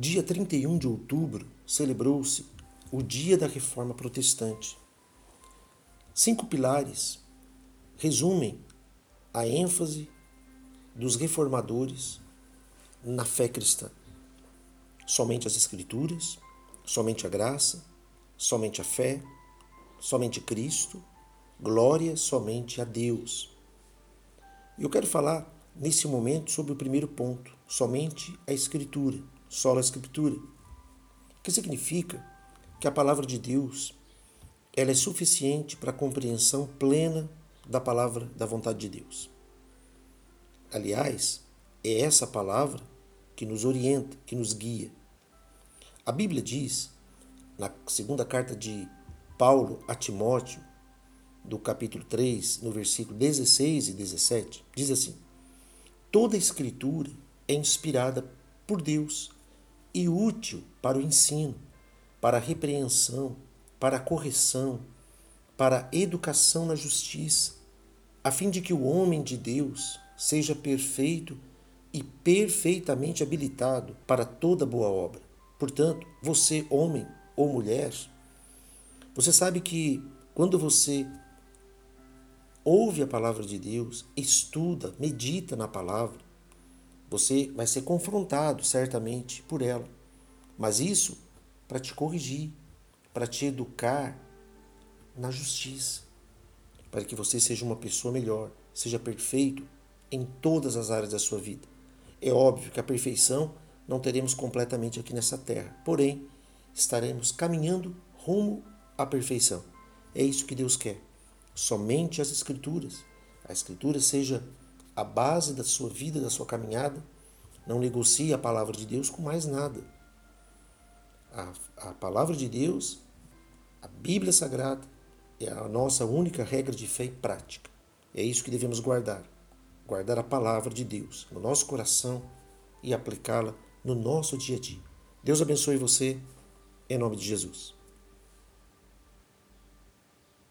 Dia 31 de outubro celebrou-se o Dia da Reforma Protestante. Cinco pilares resumem a ênfase dos reformadores na fé cristã. Somente as Escrituras, somente a graça, somente a fé, somente Cristo, glória somente a Deus. Eu quero falar nesse momento sobre o primeiro ponto, somente a Escritura sola escritura, que significa que a palavra de Deus ela é suficiente para a compreensão plena da palavra da vontade de Deus. Aliás, é essa palavra que nos orienta, que nos guia. A Bíblia diz, na segunda carta de Paulo a Timóteo, do capítulo 3, no versículo 16 e 17, diz assim: Toda a escritura é inspirada por Deus e útil para o ensino, para a repreensão, para a correção, para a educação na justiça, a fim de que o homem de Deus seja perfeito e perfeitamente habilitado para toda boa obra. Portanto, você, homem ou mulher, você sabe que quando você ouve a palavra de Deus, estuda, medita na palavra, você vai ser confrontado certamente por ela. Mas isso para te corrigir, para te educar na justiça, para que você seja uma pessoa melhor, seja perfeito em todas as áreas da sua vida. É óbvio que a perfeição não teremos completamente aqui nessa terra, porém, estaremos caminhando rumo à perfeição. É isso que Deus quer. Somente as Escrituras. A Escritura seja a base da sua vida, da sua caminhada. Não negocie a palavra de Deus com mais nada. A, a palavra de Deus, a Bíblia Sagrada, é a nossa única regra de fé e prática. É isso que devemos guardar. Guardar a palavra de Deus no nosso coração e aplicá-la no nosso dia a dia. Deus abençoe você, em nome de Jesus.